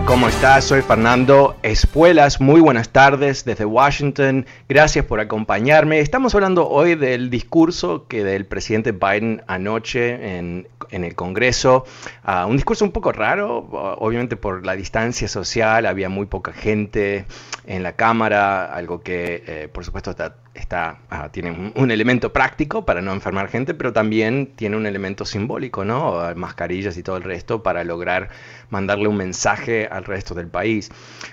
¿Cómo estás? Soy Fernando Espuelas. Muy buenas tardes desde Washington. Gracias por acompañarme. Estamos hablando hoy del discurso que del presidente Biden anoche en, el Congreso. Ah, un discurso un poco raro, obviamente por la distancia social, había muy poca gente en la Cámara, algo que eh, por supuesto está está, ah, tiene un, elemento práctico para no enfermar gente, pero también tiene un elemento simbólico, ¿no? Mascarillas y todo el resto para lograr mandarle un mensaje al resto del país.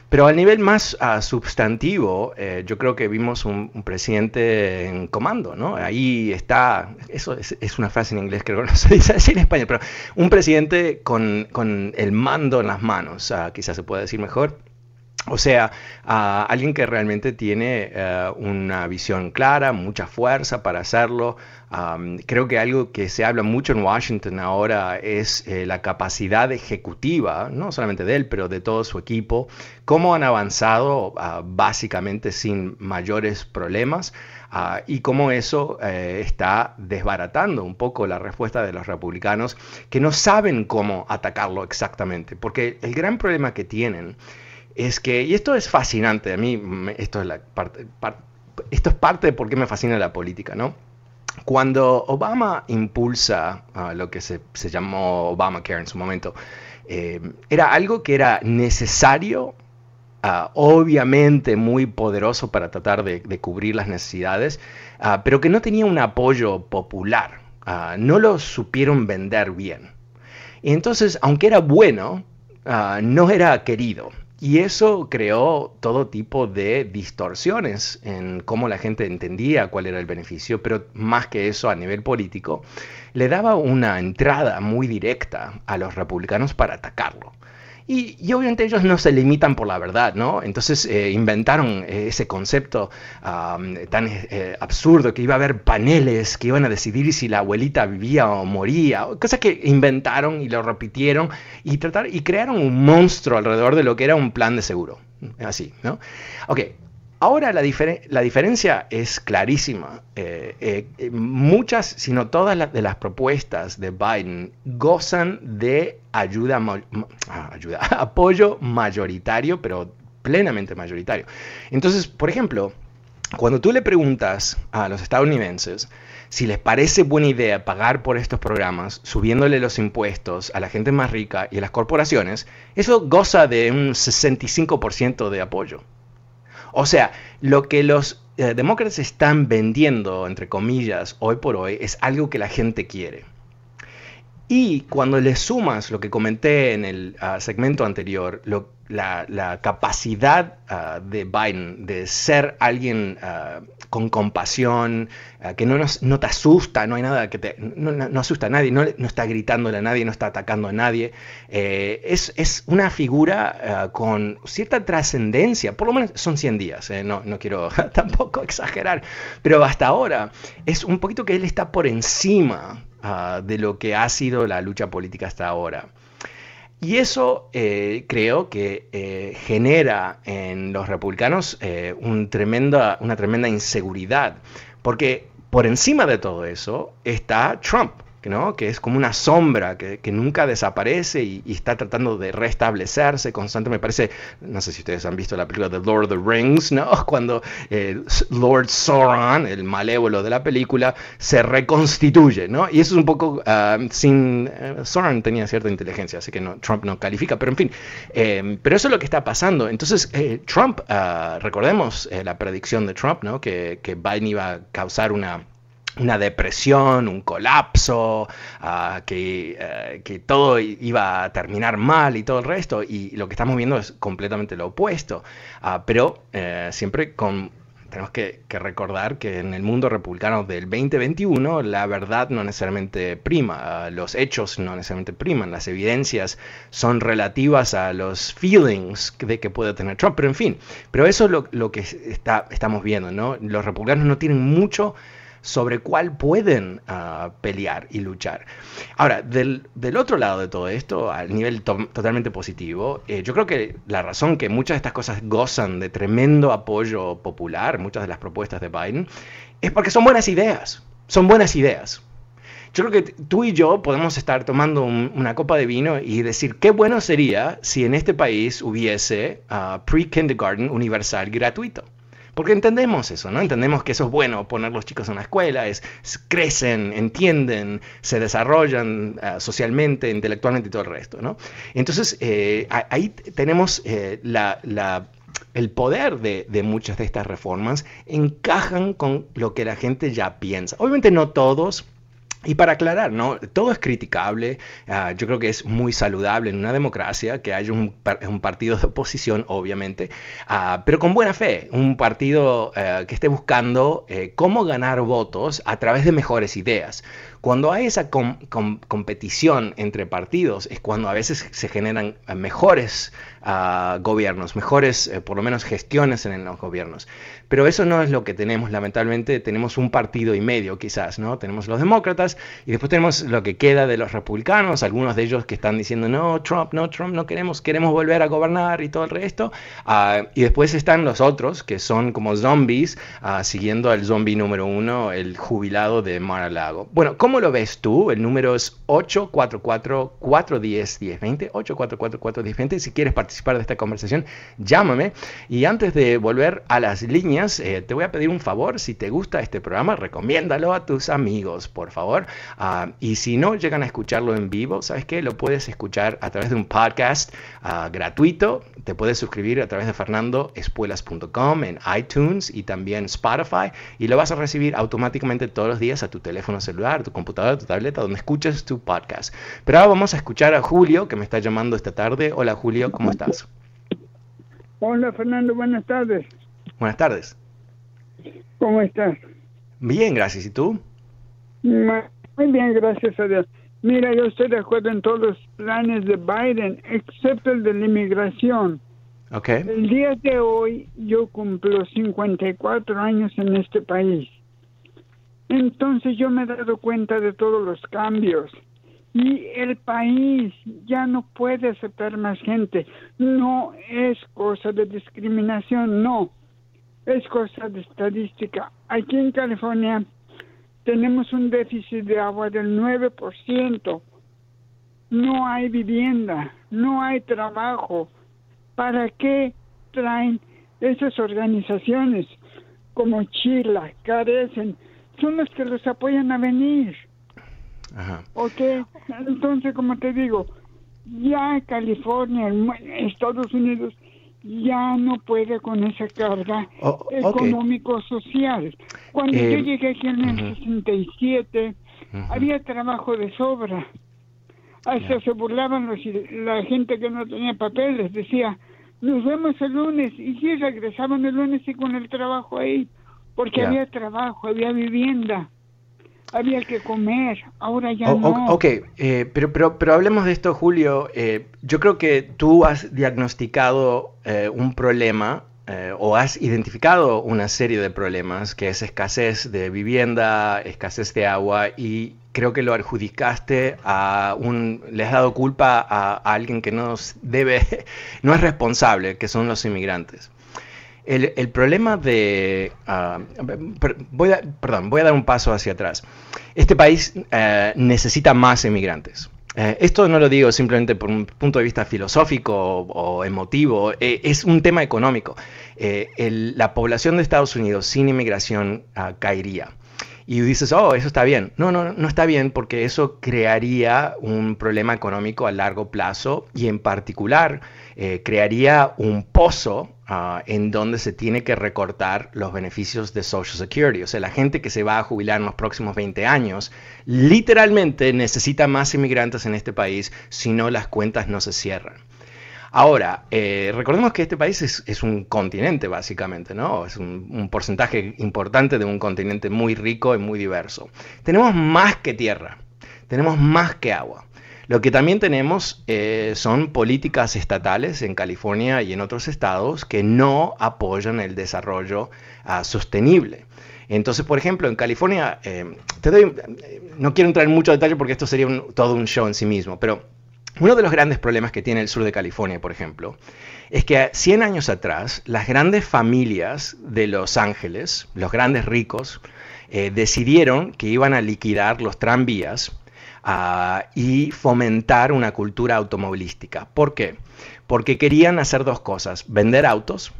Pero al nivel más uh, substantivo, eh, yo creo que vimos un, presidente en comando, ¿no? Ahí está, eso es, una frase en inglés, creo que no se dice así en español, pero un presidente con, con el mando en las manos, uh, quizás se puede decir mejor o sea, alguien que realmente tiene eh, una visión clara, mucha fuerza para hacerlo. creo que algo que se habla mucho en Washington ahora es eh, la capacidad ejecutiva, no solamente de él, pero de todo su equipo, cómo han avanzado ah, básicamente sin mayores problemas. Ah, y cómo eso eh, está desbaratando un poco la respuesta de los republicanos que no saben cómo atacarlo exactamente, porque el gran problema que tienen es que, y esto es fascinante, a mí esto es, parte, esto es parte de por qué me fascina la política, ¿no? Cuando Obama impulsa lo que se, se, llamó Obamacare en su momento, eh, era algo que era necesario, ah, obviamente muy poderoso para tratar de, cubrir las necesidades, ah, pero que no tenía un apoyo popular, ah, no lo supieron vender bien. Y entonces, aunque era bueno, no era querido. Y eso creó todo tipo de distorsiones en cómo la gente entendía cuál era el beneficio, pero más que eso a nivel político, le daba una entrada muy directa a los republicanos para atacarlo. Y, obviamente ellos no se limitan por la verdad, ¿no? Entonces eh, inventaron eh, ese concepto tan eh, absurdo que iba a haber paneles que iban a decidir si la abuelita vivía o moría, cosas que inventaron y lo repitieron y, tratar, y crearon un monstruo alrededor de lo que era un plan de seguro. Así, ¿no? Ok, Ahora la, la, diferencia es clarísima. Eh, eh, muchas, si no todas las de las propuestas de Biden gozan de ayuda, ah, ayuda, apoyo mayoritario, pero plenamente mayoritario. Entonces, por ejemplo, cuando tú le preguntas a los estadounidenses si les parece buena idea pagar por estos programas, subiéndole los impuestos a la gente más rica y a las corporaciones, eso goza de un 65% de apoyo. O sea, lo que los eh, demócratas están vendiendo, entre comillas, hoy por hoy, es algo que la gente quiere. Y cuando le sumas lo que comenté en el ah, segmento anterior, la, capacidad ah, de Biden de ser alguien ah, con compasión, que no, no te asusta, no hay nada que te, no, asusta a nadie, no, está gritándole a nadie, no está atacando a nadie, eh, es, una figura con cierta trascendencia, por lo menos son 100 días, eh, no, no quiero tampoco exagerar, pero hasta ahora es un poquito que él está por encima Ah, de lo que ha sido la lucha política hasta ahora. Y eso eh, creo que eh, genera en los republicanos eh, una tremenda inseguridad, porque por encima de todo eso está Trump. Que es como una sombra que, nunca desaparece y, está tratando de restablecerse constantemente. Me parece, no sé si ustedes han visto la película de Lord of the Rings, ¿no? cuando eh, Lord Sauron, el malévolo de la película, se reconstituye. ¿no? Y eso es un poco ah, sin... Eh, Sauron tenía cierta inteligencia, así que Trump no califica, pero en fin, eh, pero eso es lo que está pasando. Entonces, Trump, ah, recordemos la predicción de Trump, ¿no? que, que Biden iba a causar una una depresión, un colapso, ah, eh, que, todo iba a terminar mal y todo el resto, y lo que estamos viendo es completamente lo opuesto. Ah, pero eh, siempre con, tenemos que, recordar que en el mundo republicano del 2021 la verdad no necesariamente prima, ah, los hechos no necesariamente priman, las evidencias son relativas a los feelings de que puede tener Trump, pero en fin, pero eso es lo, que está, estamos viendo, ¿no? Los republicanos no tienen mucho sobre cuál pueden ah, pelear y luchar. Ahora, del, otro lado de todo esto, al nivel totalmente positivo, eh, yo creo que la razón que muchas de estas cosas gozan de tremendo apoyo popular, muchas de las propuestas de Biden, es porque son buenas ideas. Son buenas ideas. Yo creo que tú y yo podemos estar tomando una copa de vino y decir qué bueno sería si en este país hubiese uh, pre-kindergarten universal gratuito. Porque entendemos eso, ¿no? Entendemos que eso es bueno, poner los chicos en la escuela, es, crecen, entienden, se desarrollan ah, socialmente, intelectualmente y todo el resto, ¿no? Entonces, eh, ahí tenemos eh, el poder de, de, muchas de estas reformas, encajan con lo que la gente ya piensa. Obviamente no todos, y para aclarar, ¿no? todo es criticable. Ah, yo creo que es muy saludable en una democracia que haya un, partido de oposición, obviamente, ah, pero con buena fe. Un partido eh, que esté buscando eh, cómo ganar votos a través de mejores ideas. Cuando hay esa competición entre partidos es cuando a veces se generan eh, mejores ah, gobiernos, mejores, por lo menos, gestiones en los gobiernos. Pero eso no es lo que tenemos, lamentablemente. Tenemos un partido y medio, quizás, ¿no? Tenemos los demócratas y después tenemos lo que queda de los republicanos, algunos de ellos que están diciendo, no, Trump, no, Trump, no queremos, queremos volver a gobernar y todo el resto. Ah, y después están los otros, que son como zombies, ah, siguiendo al zombie número uno, el jubilado de Mar-a-Lago. Bueno, ¿Cómo lo ves tú? El número es 844-410-1020. 844-410-1020. Si quieres participar de esta conversación, llámame. Y antes de volver a las líneas, eh, te voy a pedir un favor. Si te gusta este programa, recomiéndalo a tus amigos, por favor. Ah, y si no llegan a escucharlo en vivo, ¿sabes qué? Lo puedes escuchar a través de un podcast ah, gratuito. Te puedes suscribir a través de fernandoespuelas.com en iTunes y también Spotify. Y lo vas a recibir automáticamente todos los días a tu teléfono celular, tu computadora, tu tableta, donde escuches tu podcast. Pero ahora vamos a escuchar a Julio, que me está llamando esta tarde. Hola Julio, ¿cómo estás? Hola Fernando, buenas tardes. Buenas tardes. ¿Cómo estás? Bien, gracias. ¿Y tú? Muy bien, gracias a Dios. Mira, yo estoy de acuerdo en todos los planes de Biden, excepto el de la inmigración. Okay. El día de hoy yo cumplo 54 años en este país. Entonces yo me he dado cuenta de todos los cambios y el país ya no puede aceptar más gente. No es cosa de discriminación, no. Es cosa de estadística. Aquí en California tenemos un déficit de agua del 9%. No hay vivienda, no hay trabajo. ¿Para qué traen esas organizaciones como Chila, carecen? son los que los apoyan a venir. Ajá. Ok, entonces como te digo, ya California, Estados Unidos, ya no puede con esa carga económico-social. Cuando yo eh, llegué aquí en el 67, había trabajo de sobra. Hasta se burlaban los, la gente que no tenía papeles, decía, nos vemos el lunes, y sí regresaban el lunes y con el trabajo ahí porque había trabajo, había vivienda, había que comer, ahora ya no. Ok, eh, pero, pero, pero hablemos de esto, Julio. Eh, yo creo que tú has diagnosticado eh, un problema o has identificado una serie de problemas, que es escasez de vivienda, escasez de agua, y creo que lo adjudicaste a un, le has dado culpa a, a alguien que no debe, no es responsable, que son los inmigrantes. El, problema de... Ah, perdón, voy a dar un paso hacia atrás. Este país eh, necesita más inmigrantes. Eh, esto no lo digo simplemente por un punto de vista filosófico o, emotivo, eh, es un tema económico. la población de Estados Unidos sin inmigración ah, caería. Y dices, oh, eso está bien. No, no, no está bien porque eso crearía un problema económico a largo plazo y en particular crearía un pozo Ah, en donde se tiene que recortar los beneficios de Social Security. O sea, la gente que se va a jubilar en los próximos 20 años literalmente necesita más inmigrantes en este país, si no las cuentas no se cierran. Ahora, eh, recordemos que este país es, un continente básicamente, ¿no? Es un, porcentaje importante de un continente muy rico y muy diverso. Tenemos más que tierra, tenemos más que agua. Lo que también tenemos eh, son políticas estatales en California y en otros estados que no apoyan el desarrollo ah, sostenible. Entonces, por ejemplo, en California, eh, no quiero entrar en mucho detalle porque esto sería todo un show en sí mismo, pero uno de los grandes problemas que tiene el sur de California, por ejemplo, es que 100 años atrás, las grandes familias de Los Ángeles, los grandes ricos, eh, decidieron que iban a liquidar los tranvías y fomentar una cultura automovilística. ¿Por qué? Porque querían hacer dos cosas, vender autos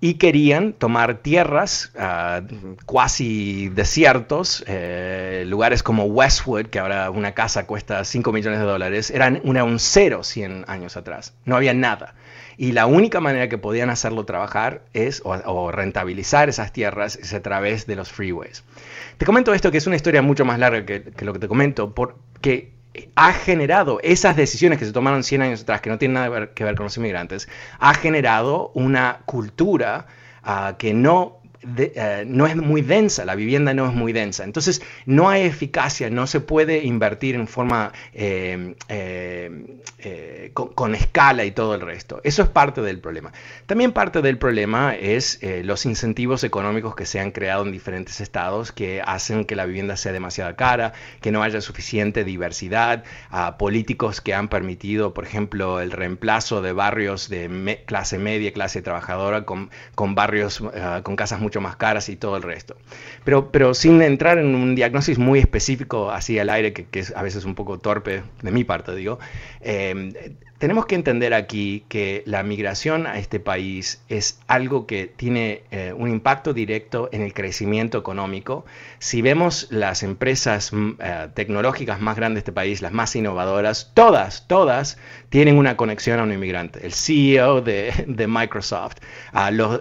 y querían tomar tierras uh, cuasi desiertos, eh, lugares como Westwood, que ahora una casa cuesta 5 millones de dólares, eran una, un cero 100 años atrás, no había nada. Y la única manera que podían hacerlo trabajar es, o, rentabilizar esas tierras es a través de los freeways. Te comento esto que es una historia mucho más larga que, lo que te comento, porque ha generado esas decisiones que se tomaron 100 años atrás, que no tienen nada que ver con los inmigrantes, ha generado una cultura ah, que no eh, no es muy densa, la vivienda no es muy densa. Entonces no hay eficacia, no se puede invertir en forma eh, eh, con, escala y todo el resto. Eso es parte del problema. También parte del problema es los incentivos económicos que se han creado en diferentes estados que hacen que la vivienda sea demasiado cara, que no haya suficiente diversidad, políticos que han permitido, por ejemplo, el reemplazo de barrios de clase media, clase trabajadora con, con barrios, con casas mucho más caras y todo el resto. Pero, pero sin entrar en un diagnóstico muy específico así al aire, que, es a veces un poco torpe de mi parte, digo, eh, tenemos que entender aquí que la migración a este país es algo que tiene eh, un impacto directo en el crecimiento económico. Si vemos las empresas mm, eh, tecnológicas más grandes de este país, las más innovadoras, todas, todas tienen una conexión a un inmigrante. El CEO de, Microsoft,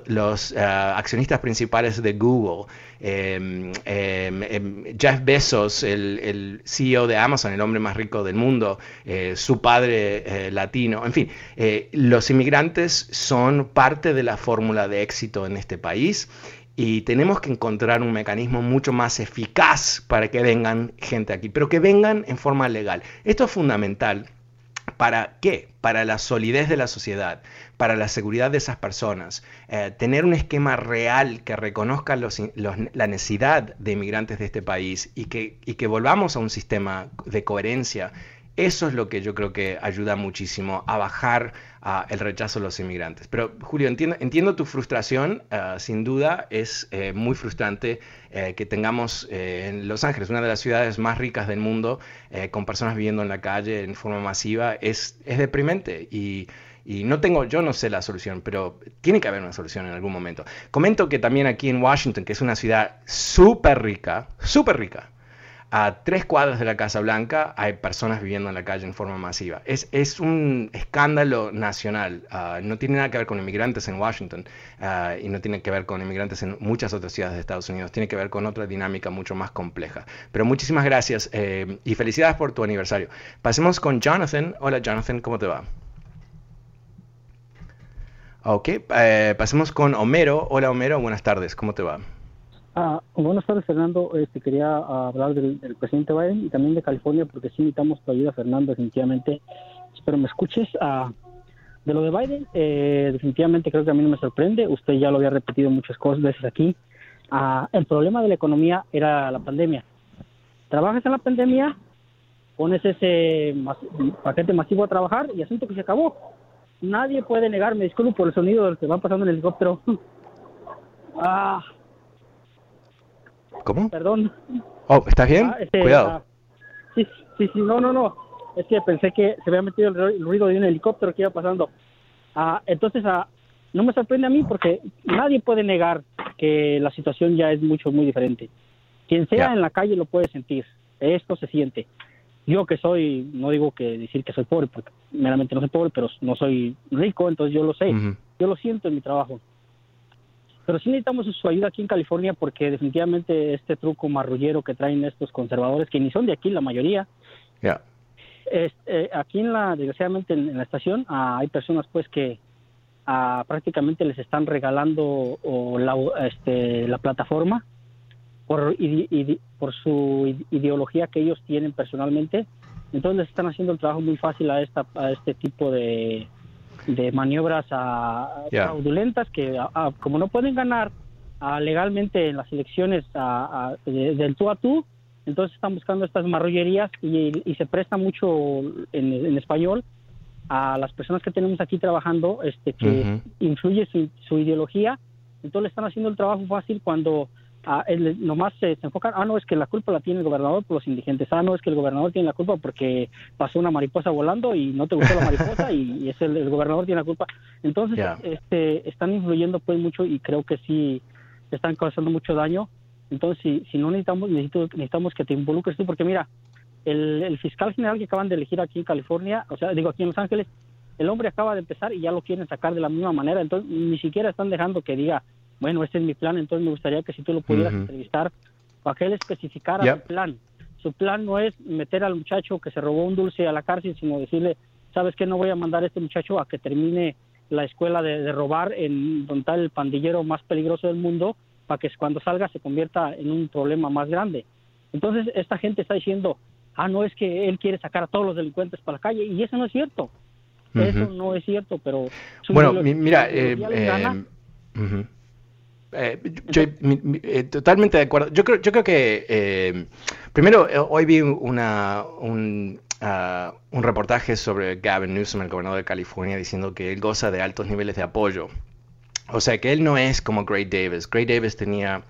los, eh, accionistas principales de Google, Em, em, em, Jeff Bezos, el, CEO de Amazon, el hombre más rico del mundo, eh, su padre eh, latino, en fin, eh, los inmigrantes son parte de la fórmula de éxito en este país y tenemos que encontrar un mecanismo mucho más eficaz para que vengan gente aquí, pero que vengan en forma legal. Esto es fundamental. ¿Para qué? Para la solidez de la sociedad, para la seguridad de esas personas, eh, tener un esquema real que reconozca la necesidad de inmigrantes de este país y que, y que volvamos a un sistema de coherencia eso es lo que yo creo que ayuda muchísimo a bajar el rechazo a los inmigrantes. Pero Julio, entiendo, tu frustración, ah, sin duda es eh, muy frustrante eh, que tengamos en Los Ángeles, una de las ciudades más ricas del mundo, con personas viviendo en la calle en forma masiva, es, es deprimente y y no tengo, yo no sé la solución, pero tiene que haber una solución en algún momento. Comento que también aquí en Washington, que es una ciudad súper rica, súper rica, a tres cuadras de la Casa Blanca hay personas viviendo en la calle en forma masiva. Es, es un escándalo nacional. Ah, no tiene nada que ver con inmigrantes en Washington ah, y no tiene que ver con inmigrantes en muchas otras ciudades de Estados Unidos. Tiene que ver con otra dinámica mucho más compleja. Pero muchísimas gracias eh, y felicidades por tu aniversario. Pasemos con Jonathan. Hola Jonathan, ¿cómo te va? Ok, eh, pasemos con Homero. Hola Homero, buenas tardes, ¿cómo te va? Ah, buenas tardes Fernando, este, quería hablar del, presidente Biden y también de California porque sí necesitamos tu ayuda Fernando, definitivamente. Espero me escuches. Ah, de lo de Biden, eh, definitivamente creo que a mí no me sorprende, usted ya lo había repetido muchas cosas veces aquí. Ah, el problema de la economía era la pandemia. Trabajas en la pandemia, pones ese paquete masivo a trabajar y asunto que se acabó nadie puede negarme, disculpo por el sonido del que va pasando en el helicóptero. Ah, ¿Cómo? perdón. Oh, ¿estás bien? Ah, este, Cuidado. ah, sí, sí, sí, no, no, no. Es que pensé que se había metido el, ru- el ruido de un helicóptero que iba pasando. Ah, entonces, ah, no me sorprende a mí porque nadie puede negar que la situación ya es mucho, muy diferente. Quien sea en la calle lo puede sentir. Esto se siente. Yo que soy, no digo que decir que soy pobre, porque meramente no soy pobre, pero no soy rico, entonces yo lo sé. Yo lo siento en mi trabajo. Pero sí necesitamos su ayuda aquí en California porque definitivamente este truco marrullero que traen estos conservadores, que ni son de aquí la mayoría, Ya. es, eh, aquí en la, desgraciadamente en, en la estación ah, hay personas pues que ah, prácticamente les están regalando o la, este, la plataforma por, ide- ide- por su ide- ideología que ellos tienen personalmente. Entonces les están haciendo el trabajo muy fácil a, esta, a este tipo de, de maniobras ah, Ya. fraudulentas que ah, ah, como no pueden ganar legalmente en las elecciones de- del tú a tú, entonces están buscando estas marrullerías y, y se presta mucho en, en español a las personas que tenemos aquí trabajando, este que influye su, su ideología, entonces le están haciendo el trabajo fácil cuando ah, él- nomás se, se enfocan, ah, no, es que la culpa la tiene el gobernador por los indigentes, ah, no, es que el gobernador tiene la culpa porque pasó una mariposa volando y no te gustó la mariposa y, y es el, el gobernador tiene la culpa. Entonces, este, están influyendo pues mucho y creo que sí están causando mucho daño. Entonces, si, si no necesitamos, necesito- necesitamos que te involucres tú, porque mira, el, el fiscal general que acaban de elegir aquí en California, o sea, digo aquí en Los Ángeles, el hombre acaba de empezar y ya lo quieren sacar de la misma manera, entonces ni siquiera están dejando que diga, bueno, este es mi plan, entonces me gustaría que si tú lo pudieras entrevistar, para que él especificara Yep. su plan. Su plan no es meter al muchacho que se robó un dulce a la cárcel, sino decirle, sabes que no voy a mandar a este muchacho a que termine la escuela de, de robar en donde está el pandillero más peligroso del mundo, para que cuando salga se convierta en un problema más grande. Entonces esta gente está diciendo, ah, no es que él quiere sacar a todos los delincuentes para la calle, y eso no es cierto. Eso no es cierto, pero... Bueno, mira, eh, gana. eh. Eh, yo- eh, totalmente de acuerdo. Yo creo, yo creo que eh, primero hoy vi una, un, ah, un reportaje sobre Gavin Newsom, el gobernador de California, diciendo que él goza de altos niveles de apoyo. O sea que él no es como Gray Davis. Gray Davis tenía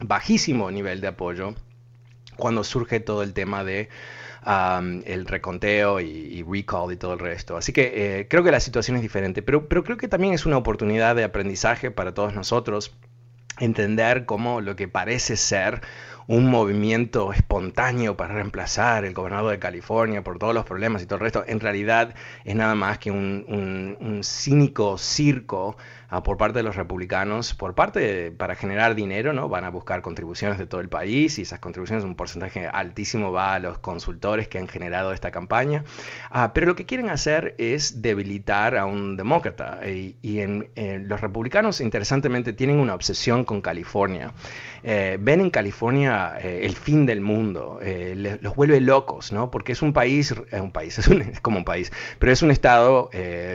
bajísimo nivel de apoyo cuando surge todo el tema de el reconteo y, y recall y todo el resto. Así que creo que la situación es diferente, pero, pero creo que también es una oportunidad de aprendizaje para todos nosotros entender cómo lo que parece ser un movimiento espontáneo para reemplazar el gobernador de California por todos los problemas y todo el resto, en realidad es nada más que un, un- un cínico circo por parte de los republicanos, por parte para generar dinero, ¿no? Van a buscar contribuciones de todo el país y esas contribuciones, un porcentaje altísimo va a los consultores que han generado esta campaña. Ah, pero lo que quieren hacer es debilitar a un demócrata. Y, los republicanos, interesantemente, tienen una obsesión con California. Eh, ven en California eh, el fin del mundo, eh, los vuelve locos, ¿no? Porque es un país, eh, un país, es, es como un país, pero es un estado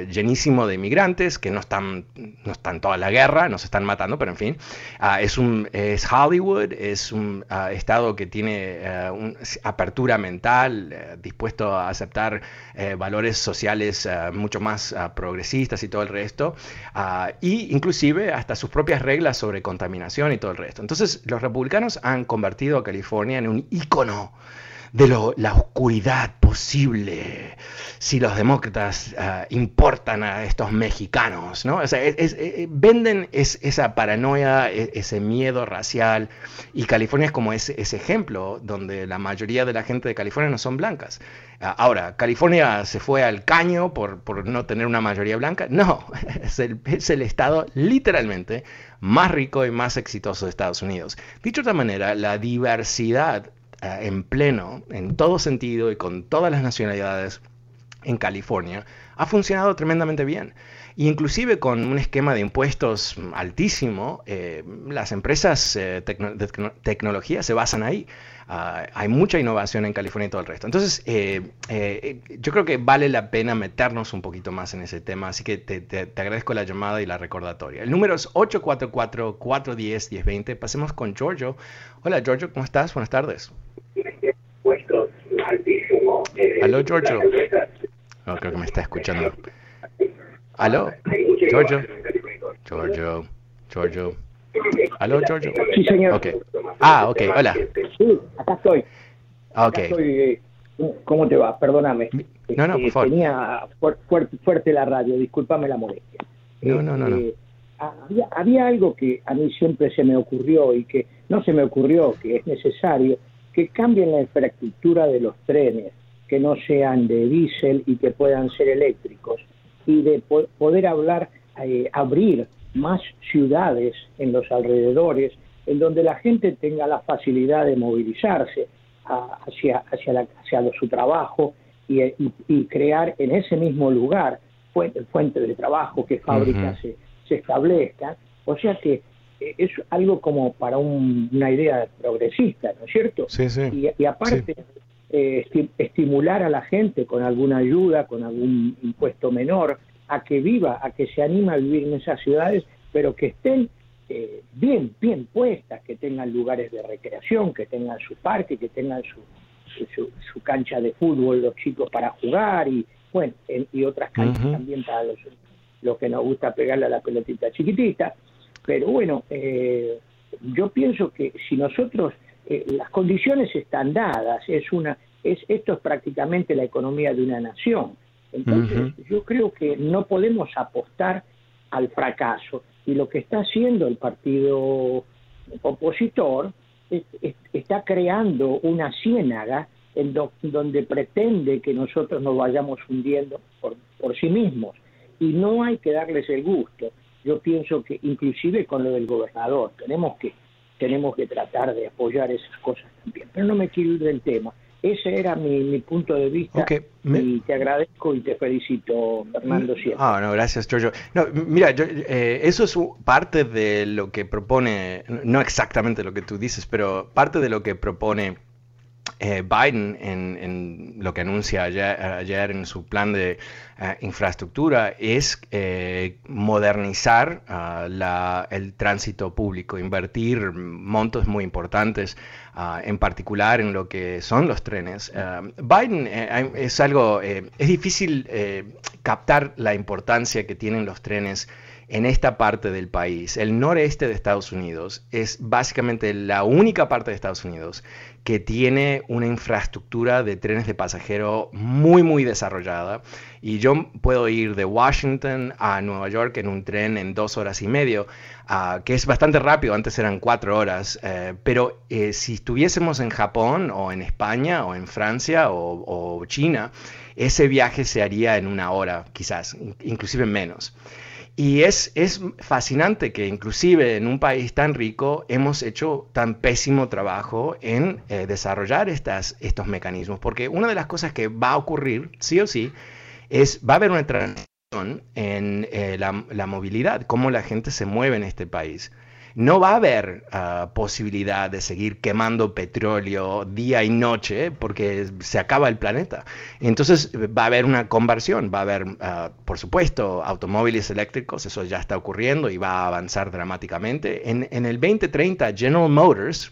llenísimo de inmigrantes que no están, están toda la guerra, no se están matando, pero en fin, Ah, es, un, es Hollywood, es un ah, estado que tiene eh, un- apertura mental, eh, dispuesto a aceptar eh, valores sociales mucho más ah, progresistas y todo el resto, ah, y inclusive hasta sus propias reglas sobre contaminación y todo el resto. Entonces, los republicanos han convertido a California en un ícono de lo- la oscuridad posible si los demócratas ah, importan a estos mexicanos, ¿no? Es- es- eh, venden es- esa paranoia, e- ese miedo racial, y California es como ese, ejemplo donde la mayoría de la gente de California no son blancas. Ah, ahora, ¿California se fue al caño por, no tener una mayoría blanca? No, es el, es el estado literalmente más rico y más exitoso de Estados Unidos. Dicho de otra manera, la diversidad eh, en pleno, en todo sentido y con todas las nacionalidades en California, ha funcionado tremendamente bien. Y inclusive con un esquema de impuestos altísimo, eh, las empresas eh, de tecno- tecnología se basan ahí. Ah, hay mucha innovación en California y todo el resto. Entonces, eh, eh, yo creo que vale la pena meternos un poquito más en ese tema, así que te, te- te agradezco la llamada y la recordatoria. El número es 844-410-1020. Pasemos con Giorgio. Hola Giorgio, ¿cómo estás? Buenas tardes. Aló Giorgio. No, creo que me está escuchando. Aló, Giorgio. Giorgio, Giorgio. ¿Aló, Giorgio? Sí, señor. Okay. Ah, ok, hola. Sí, acá estoy. Ah, Acá Ok. estoy, eh, ¿Cómo te va? Perdóname. No, no, por Este, favor. Tenía fuer- fuerte, fuerte la radio, discúlpame la molestia. No, no, no, no. Este, Había, había algo que a mí siempre se me ocurrió y que no se me ocurrió, que es necesario, que cambien la infraestructura de los trenes, que no sean de diésel y que puedan ser eléctricos, y de po- poder hablar, eh, abrir más ciudades en los alrededores, en donde la gente tenga la facilidad de movilizarse a- hacia, hacia, la- hacia su trabajo y, y- y crear en ese mismo lugar fuentes fuentes de trabajo, que fábricas se, se establezcan. O sea que eh, es algo como para un- una idea progresista, ¿no es cierto? Sí, sí. Y, y aparte, eh, esti- estimular a la gente con alguna ayuda, con algún impuesto menor, a que viva, a que se anime a vivir en esas ciudades, pero que estén eh, bien, bien puestas, que tengan lugares de recreación, que tengan su parque, que tengan su, su, su cancha de fútbol los chicos para jugar y bueno en- y otras canchas también para los, los que nos gusta pegarle a la pelotita chiquitita. Pero bueno, eh, yo pienso que si nosotros eh, las condiciones están dadas, es una, es esto es prácticamente la economía de una nación. Entonces, yo creo que no podemos apostar al fracaso. Y lo que está haciendo el partido opositor es- es- está creando una ciénaga en do- donde pretende que nosotros nos vayamos hundiendo por, por sí mismos. Y no hay que darles el gusto. Yo pienso que inclusive con lo del gobernador tenemos que tenemos que tratar de apoyar esas cosas también. Pero no me quiero ir del tema. Ese era mi, mi punto de vista me- y te agradezco y te felicito, Fernando, siempre. Ah, no, gracias, Giorgio. No, mira, yo- eh, eso es parte de lo que propone, no exactamente lo que tú dices, pero parte de lo que propone eh, Biden en, lo que anuncia ayer, en su plan de eh, infraestructura es eh, modernizar ah, el tránsito público, invertir montos muy importantes, ah, en particular en lo que son los trenes. Ah, Biden es algo, es difícil captar la importancia que tienen los trenes en esta parte del país. El noreste de Estados Unidos es básicamente la única parte de Estados Unidos que tiene una infraestructura de trenes de pasajero muy, muy desarrollada. Y yo puedo ir de Washington a Nueva York en un tren en dos horas y medio, ah, que es bastante rápido, antes eran cuatro horas. eh, pero eh, si estuviésemos en Japón o en España o en Francia o, China, ese viaje se haría en una hora, quizás, in- inclusive menos. Y es, es fascinante que inclusive en un país tan rico hemos hecho tan pésimo trabajo en eh, desarrollar estas, estos mecanismos, porque una de las cosas que va a ocurrir, sí o sí, es va a haber una transición en eh, la, la movilidad, cómo la gente se mueve en este país. No va a haber ah, posibilidad de seguir quemando petróleo día y noche porque se acaba el planeta. Entonces va a haber una conversión, va a haber, ah, por supuesto, automóviles eléctricos, eso ya está ocurriendo y va a avanzar dramáticamente. En, en el 2030, General Motors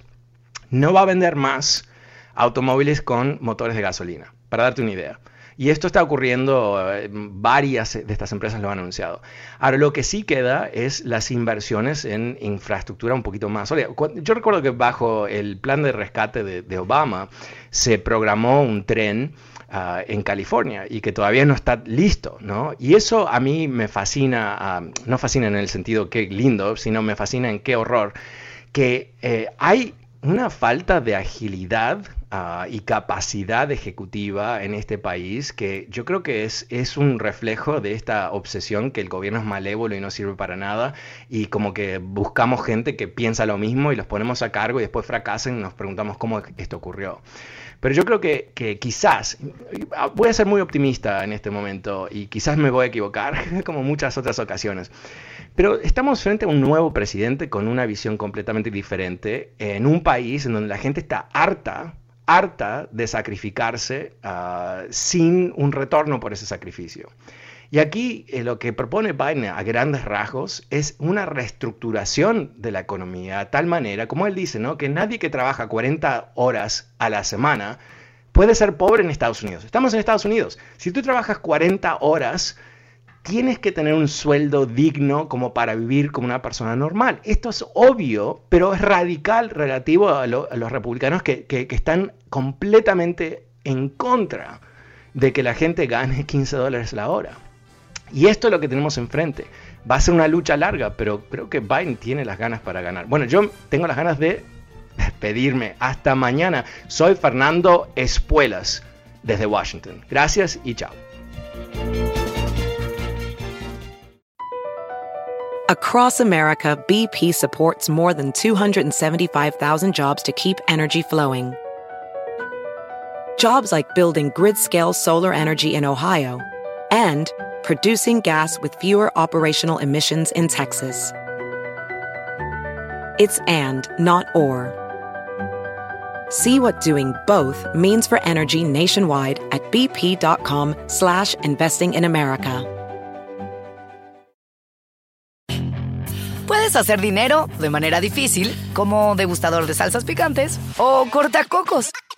no va a vender más automóviles con motores de gasolina, para darte una idea. Y esto está ocurriendo, eh, varias de estas empresas lo han anunciado. Ahora, lo que sí queda es las inversiones en infraestructura un poquito más sólida. Yo recuerdo que bajo el plan de rescate de, Obama se programó un tren ah, en California y que todavía no está listo, ¿no? Y eso a mí me fascina, ah, no fascina en el sentido que lindo, sino me fascina en qué horror, que eh, hay una falta de agilidad ah, y capacidad ejecutiva en este país que yo creo que es, es un reflejo de esta obsesión que el gobierno es malévolo y no sirve para nada y como que buscamos gente que piensa lo mismo y los ponemos a cargo y después fracasan y nos preguntamos cómo esto ocurrió. Pero yo creo que, que quizás, voy a ser muy optimista en este momento y quizás me voy a equivocar, como muchas otras ocasiones, pero estamos frente a un nuevo presidente con una visión completamente diferente en un país en donde la gente está harta, harta de sacrificarse uh, sin un retorno por ese sacrificio. Y aquí eh, lo que propone Biden a grandes rasgos es una reestructuración de la economía, de tal manera, como él dice, ¿no? que nadie que trabaja 40 horas a la semana puede ser pobre en Estados Unidos. Estamos en Estados Unidos. Si tú trabajas 40 horas, tienes que tener un sueldo digno como para vivir como una persona normal. Esto es obvio, pero es radical relativo a, los republicanos que, que, están completamente en contra de que la gente gane 15 dólares la hora. Y esto es lo que tenemos enfrente. Va a ser una lucha larga, pero creo que Biden tiene las ganas para ganar. Bueno, yo tengo las ganas de despedirme. Hasta mañana. Soy Fernando Espuelas desde Washington. Gracias y chao. Across America, BP supports more than 275,000 jobs to keep energy flowing. Jobs like building grid-scale solar energy in Ohio and producing gas with fewer operational emissions in Texas. It's and, not or. See what doing both means for energy nationwide at bp.com slash investing in America. Puedes hacer dinero de manera difícil, como degustador de salsas picantes, o cortacocos,